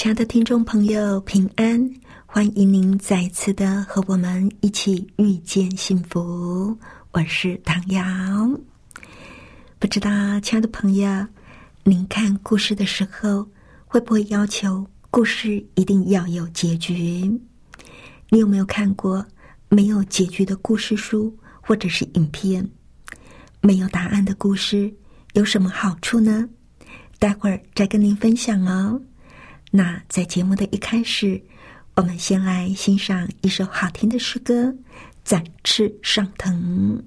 亲爱的听众朋友，平安！欢迎您再次的和我们一起遇见幸福。我是唐瑶。不知道，亲爱的朋友。您看故事的时候，会不会要求故事一定要有结局？你有没有看过没有结局的故事书或者是影片？没有答案的故事有什么好处呢？待会儿再跟您分享哦。那在节目的一开始，我们先来欣赏一首好听的诗歌《展翅上腾》。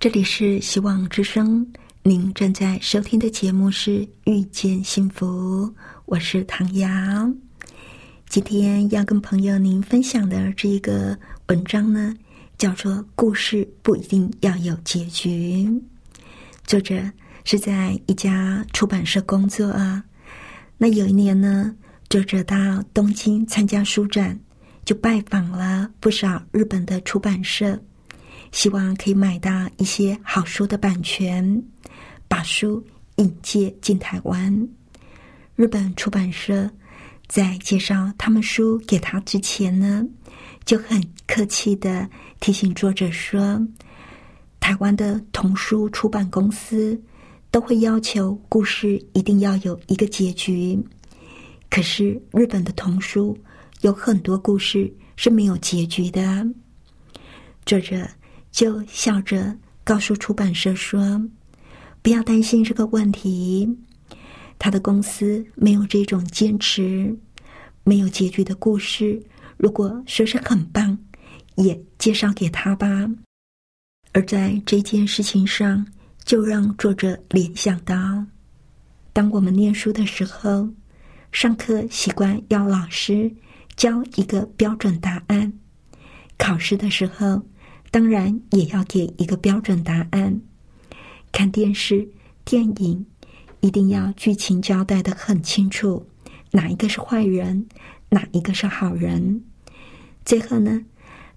这里是希望之声，您正在收听的节目是《遇见幸福》，我是唐瑶。今天要跟朋友您分享的这一个文章呢，叫做《故事不一定要有结局》。作者是在一家出版社工作啊。那有一年呢，作者到东京参加书展，就拜访了不少日本的出版社。希望可以买到一些好书的版权，把书引介进台湾。日本出版社在介绍他们书给他之前呢，就很客气的提醒作者说：“台湾的童书出版公司都会要求故事一定要有一个结局，可是日本的童书有很多故事是没有结局的。”作者。就笑着告诉出版社说：“不要担心这个问题，他的公司没有这种坚持，没有结局的故事。如果说是很棒，也介绍给他吧。”而在这件事情上，就让作者联想到：当我们念书的时候，上课习惯要老师教一个标准答案，考试的时候。当然也要给一个标准答案。看电视、电影，一定要剧情交代的很清楚，哪一个是坏人，哪一个是好人。最后呢，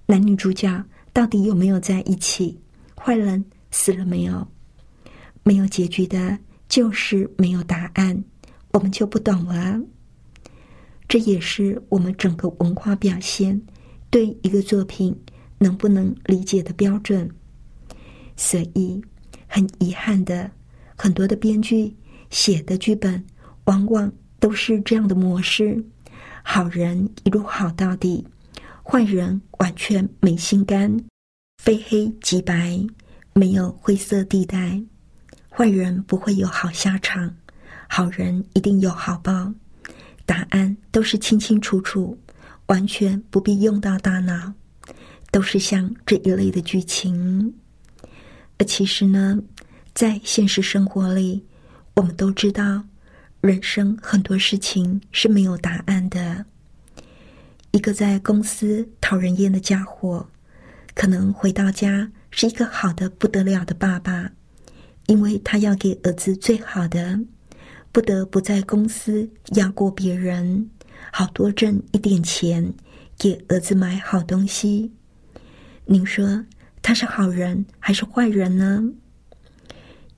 男女主角到底有没有在一起？坏人死了没有？没有结局的，就是没有答案，我们就不懂了。这也是我们整个文化表现对一个作品。能不能理解的标准？所以很遗憾的，很多的编剧写的剧本往往都是这样的模式：好人一路好到底，坏人完全没心肝，非黑即白，没有灰色地带。坏人不会有好下场，好人一定有好报。答案都是清清楚楚，完全不必用到大脑。都是像这一类的剧情，而其实呢，在现实生活里，我们都知道，人生很多事情是没有答案的。一个在公司讨人厌的家伙，可能回到家是一个好的不得了的爸爸，因为他要给儿子最好的，不得不在公司压过别人，好多挣一点钱，给儿子买好东西。您说他是好人还是坏人呢？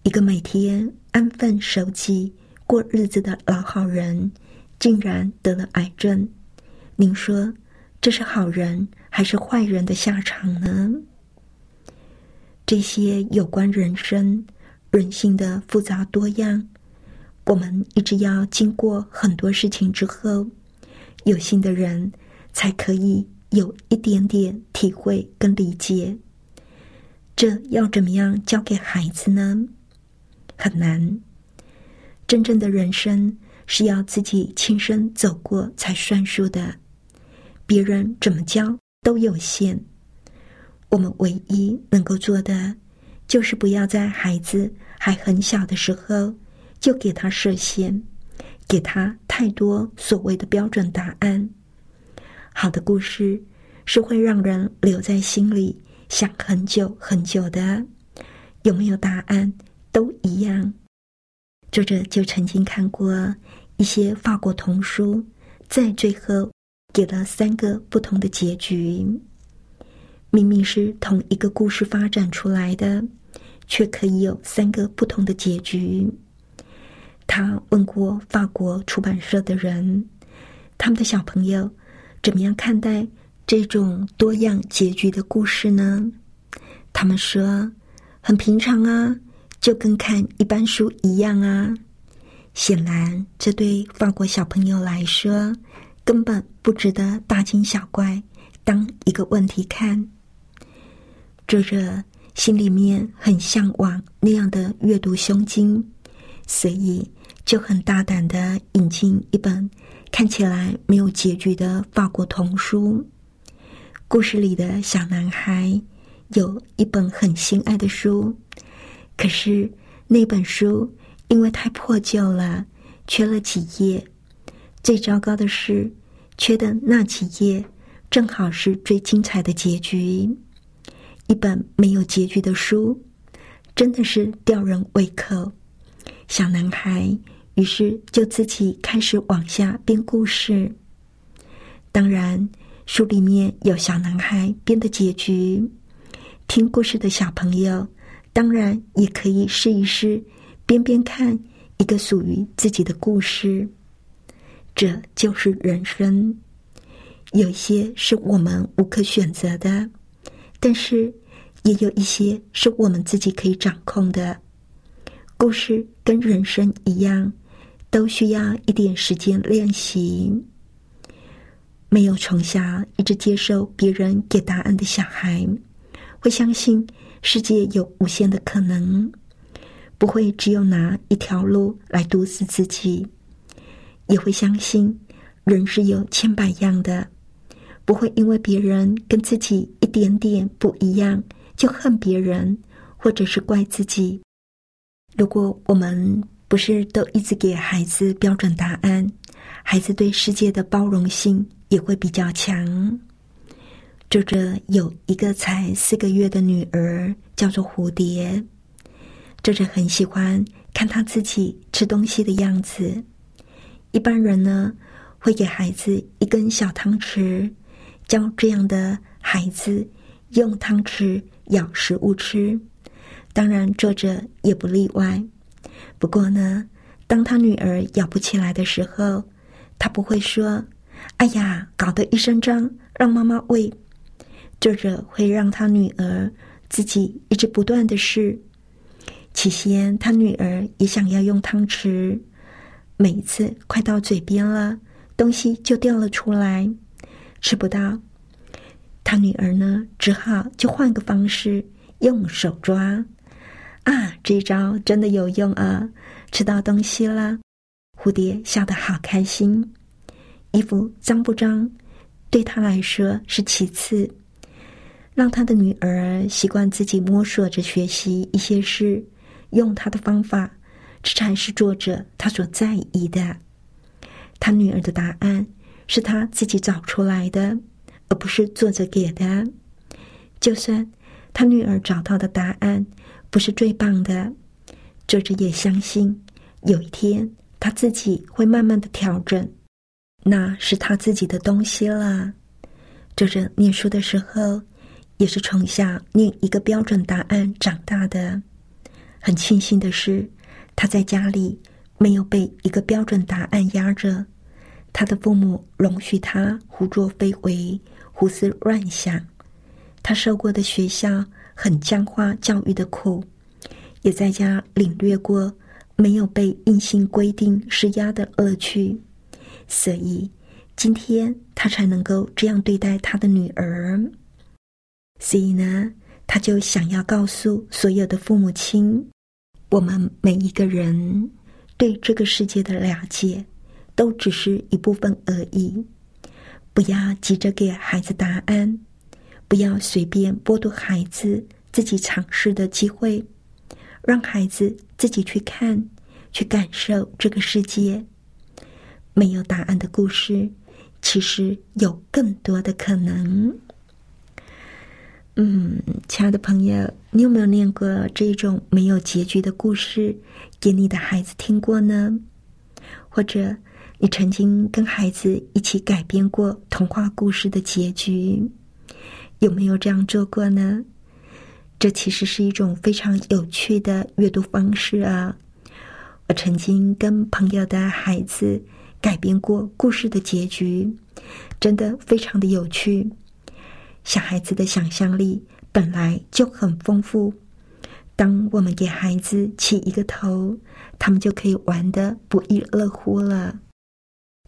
一个每天安分守己过日子的老好人，竟然得了癌症。您说这是好人还是坏人的下场呢？这些有关人生、人性的复杂多样，我们一直要经过很多事情之后，有心的人才可以。有一点点体会跟理解，这要怎么样教给孩子呢？很难。真正的人生是要自己亲身走过才算数的，别人怎么教都有限。我们唯一能够做的，就是不要在孩子还很小的时候就给他设限，给他太多所谓的标准答案。好的故事是会让人留在心里想很久很久的，有没有答案都一样。作者就曾经看过一些法国童书，在最后给了三个不同的结局。明明是同一个故事发展出来的，却可以有三个不同的结局。他问过法国出版社的人，他们的小朋友。怎么样看待这种多样结局的故事呢？他们说很平常啊，就跟看一般书一样啊。显然，这对法国小朋友来说根本不值得大惊小怪，当一个问题看。作者心里面很向往那样的阅读胸襟，所以就很大胆的引进一本。看起来没有结局的法国童书，故事里的小男孩有一本很心爱的书，可是那本书因为太破旧了，缺了几页。最糟糕的是，缺的那几页正好是最精彩的结局。一本没有结局的书，真的是吊人胃口。小男孩于是就自己开始往下编故事。当然，书里面有小男孩编的结局。听故事的小朋友，当然也可以试一试编编看一个属于自己的故事。这就是人生，有些是我们无可选择的，但是也有一些是我们自己可以掌控的。故事跟人生一样，都需要一点时间练习。没有从小一直接受别人给答案的小孩。会相信世界有无限的可能，不会只有拿一条路来毒死自己；也会相信人是有千百样的，不会因为别人跟自己一点点不一样就恨别人，或者是怪自己。如果我们不是都一直给孩子标准答案，孩子对世界的包容性也会比较强。作者有一个才四个月的女儿，叫做蝴蝶。作者很喜欢看她自己吃东西的样子。一般人呢，会给孩子一根小汤匙，教这样的孩子用汤匙舀食物吃。当然，作者也不例外。不过呢，当他女儿咬不起来的时候，他不会说：“哎呀，搞得一身脏，让妈妈喂。”作者会让他女儿自己一直不断的试。起先，他女儿也想要用汤匙，每一次快到嘴边了，东西就掉了出来，吃不到。他女儿呢，只好就换个方式，用手抓。啊，这招真的有用啊！吃到东西了，蝴蝶笑得好开心。衣服脏不脏，对他来说是其次。让他的女儿习惯自己摸索着学习一些事，用他的方法，这才是作者他所在意的。他女儿的答案是他自己找出来的，而不是作者给的。就算他女儿找到的答案不是最棒的，作者也相信有一天他自己会慢慢的调整，那是他自己的东西了。作者念书的时候。也是从小念一个标准答案长大的，很庆幸的是，他在家里没有被一个标准答案压着，他的父母容许他胡作非为、胡思乱想。他受过的学校很僵化教育的苦，也在家领略过没有被硬性规定施压的乐趣，所以今天他才能够这样对待他的女儿。所以呢，他就想要告诉所有的父母亲：，我们每一个人对这个世界的了解，都只是一部分而已。不要急着给孩子答案，不要随便剥夺孩子自己尝试的机会，让孩子自己去看、去感受这个世界。没有答案的故事，其实有更多的可能。嗯，亲爱的朋友，你有没有念过这种没有结局的故事给你的孩子听过呢？或者，你曾经跟孩子一起改编过童话故事的结局，有没有这样做过呢？这其实是一种非常有趣的阅读方式啊！我曾经跟朋友的孩子改编过故事的结局，真的非常的有趣。小孩子的想象力本来就很丰富，当我们给孩子起一个头，他们就可以玩的不亦乐乎了。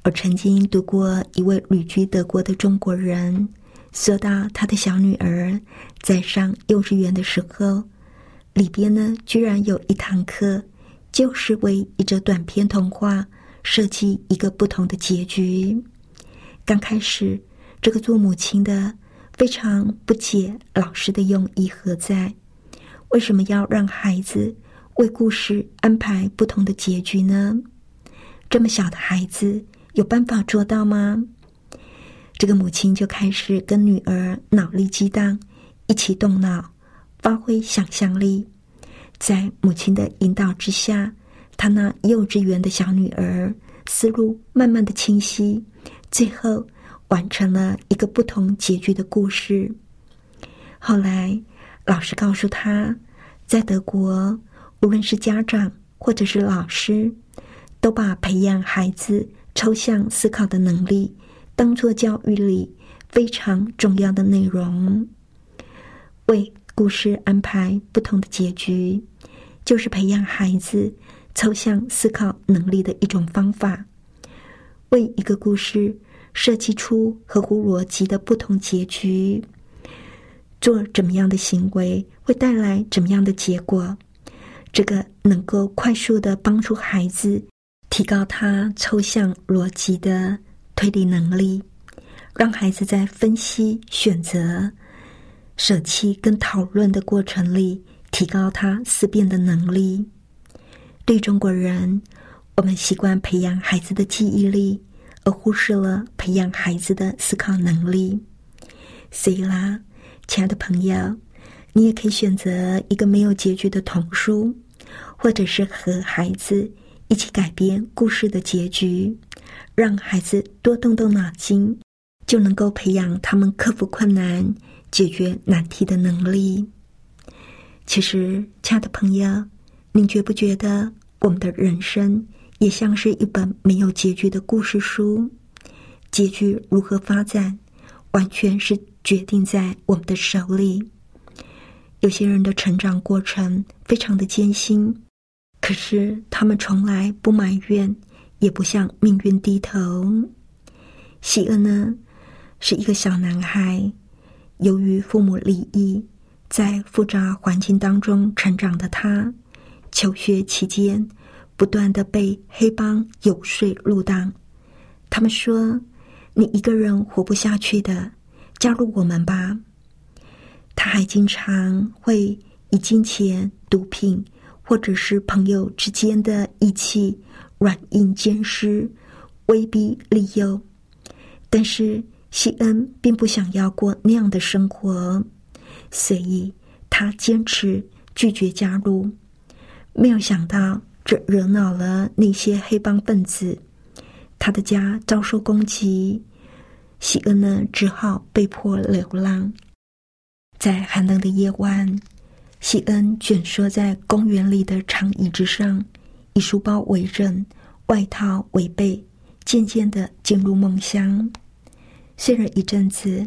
我曾经读过一位旅居德国的中国人，说到他的小女儿在上幼稚园的时候，里边呢居然有一堂课，就是为一则短篇童话设计一个不同的结局。刚开始，这个做母亲的。非常不解老师的用意何在？为什么要让孩子为故事安排不同的结局呢？这么小的孩子有办法做到吗？这个母亲就开始跟女儿脑力激荡，一起动脑，发挥想象力。在母亲的引导之下，她那幼稚园的小女儿思路慢慢的清晰，最后完成了一个不同结局的故事。后来，老师告诉她，在德国，无论是家长或者是老师，都把培养孩子抽象思考的能力当做教育里非常重要的内容，为。故事安排不同的结局，就是培养孩子抽象思考能力的一种方法。为一个故事设计出合乎逻辑的不同结局，做怎么样的行为会带来怎么样的结果，这个能够快速的帮助孩子提高他抽象逻辑的推理能力，让孩子在分析选择。舍弃跟讨论的过程里，提高他思辨的能力。对中国人，我们习惯培养孩子的记忆力，而忽视了培养孩子的思考能力。所以啦，亲爱的朋友，你也可以选择一个没有结局的童书，或者是和孩子一起改编故事的结局，让孩子多动动脑筋，就能够培养他们克服困难。解决难题的能力。其实，亲爱的朋友，您觉不觉得我们的人生也像是一本没有结局的故事书？结局如何发展，完全是决定在我们的手里。有些人的成长过程非常的艰辛，可是他们从来不埋怨，也不向命运低头。喜恩呢，是一个小男孩。由于父母离异，在复杂环境当中成长的他，求学期间不断的被黑帮游说入党。他们说：“你一个人活不下去的，加入我们吧。”他还经常会以金钱、毒品或者是朋友之间的义气软硬兼施，威逼利诱。但是。西恩并不想要过那样的生活，所以他坚持拒绝加入。没有想到，这惹恼了那些黑帮分子，他的家遭受攻击。西恩呢，只好被迫流浪。在寒冷的夜晚，西恩蜷缩在公园里的长椅子上，以书包为枕，外套为被，渐渐的进入梦乡。睡了一阵子，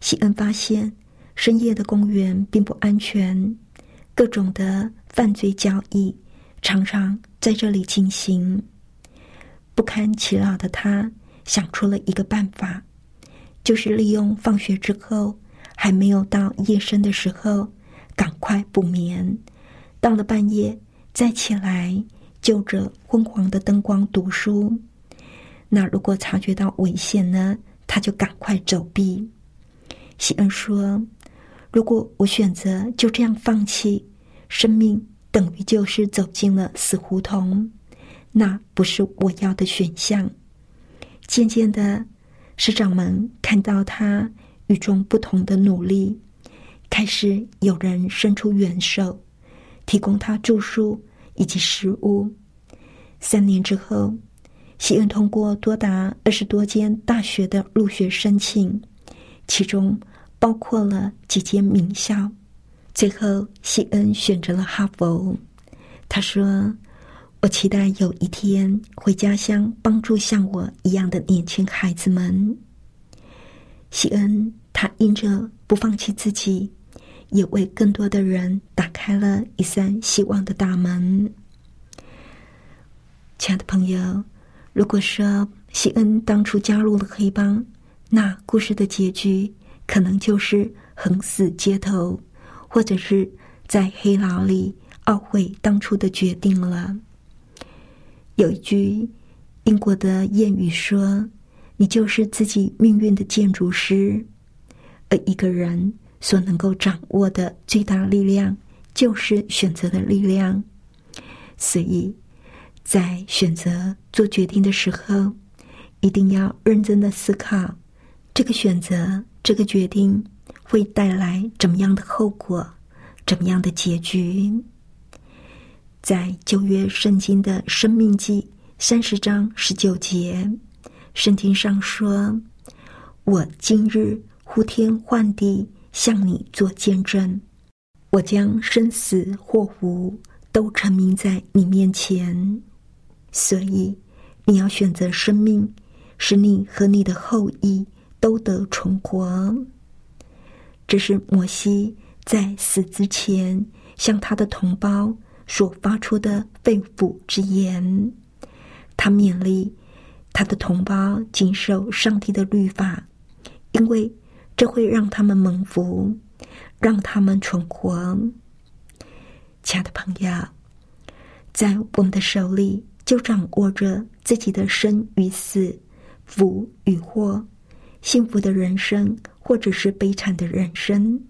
西恩发现深夜的公园并不安全，各种的犯罪交易常常在这里进行。不堪其扰的他想出了一个办法，就是利用放学之后还没有到夜深的时候，赶快补眠，到了半夜再起来，就着昏黄的灯光读书。那如果察觉到危险呢？他就赶快走避。西恩说：“如果我选择就这样放弃，生命等于就是走进了死胡同，那不是我要的选项。”渐渐的，师长们看到他与众不同的努力，开始有人伸出援手，提供他住宿以及食物。三年之后。西恩通过多达二十多间大学的入学申请，其中包括了几间名校。最后，西恩选择了哈佛。他说：“我期待有一天回家乡，帮助像我一样的年轻孩子们。”西恩他因着不放弃自己，也为更多的人打开了一扇希望的大门。亲爱的朋友。如果说西恩当初加入了黑帮，那故事的结局可能就是横死街头，或者是在黑牢里懊悔当初的决定了。有一句英国的谚语说：“你就是自己命运的建筑师。”而一个人所能够掌握的最大力量，就是选择的力量。所以，在选择做决定的时候，一定要认真的思考，这个选择、这个决定会带来怎么样的后果，怎么样的结局。在旧约圣经的生命记三十章十九节，圣经上说：“我今日呼天唤地向你做见证，我将生死祸福。”都沉迷在你面前，所以你要选择生命，使你和你的后裔都得存活。这是摩西在死之前向他的同胞所发出的肺腑之言。他勉励他的同胞谨守上帝的律法，因为这会让他们蒙福，让他们存活。亲爱的朋友，在我们的手里就掌握着自己的生与死、福与祸、幸福的人生或者是悲惨的人生。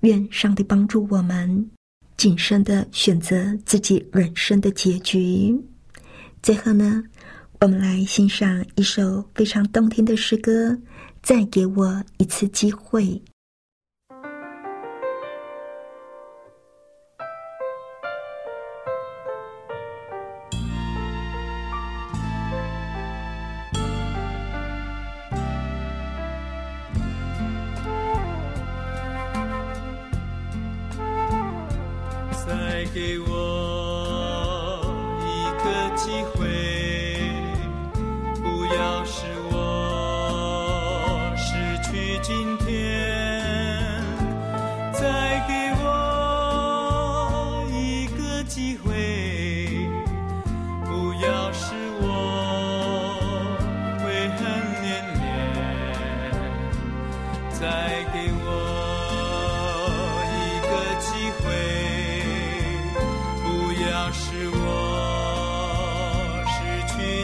愿上帝帮助我们谨慎的选择自己人生的结局。最后呢，我们来欣赏一首非常动听的诗歌，再给我一次机会。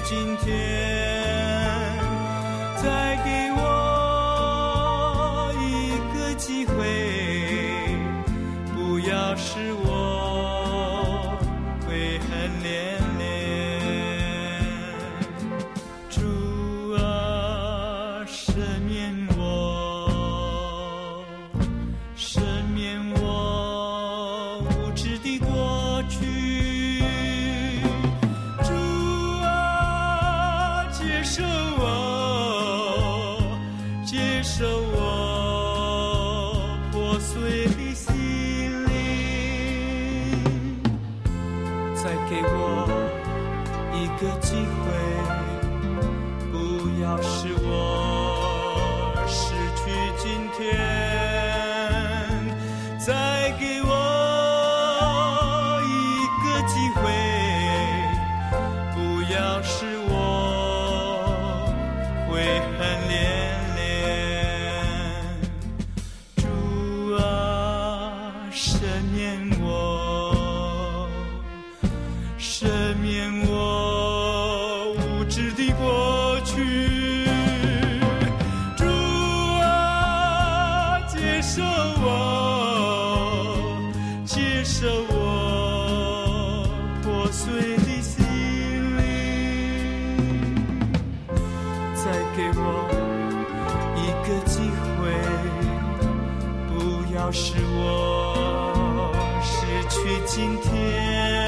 今天，破碎的心灵，再给我一个机会，要使我失去今天。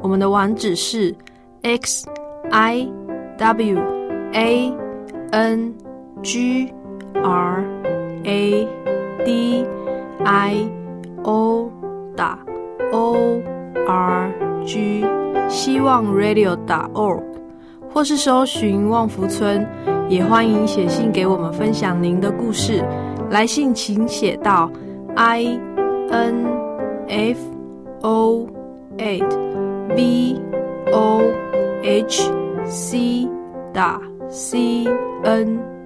我们的网址是 x i w a n g r a d i o 打 o r g 希望 radio 打 org，或是搜寻旺福村，也欢迎写信给我们分享您的故事。来信请写到 i n f o eight v o h c 打 c n。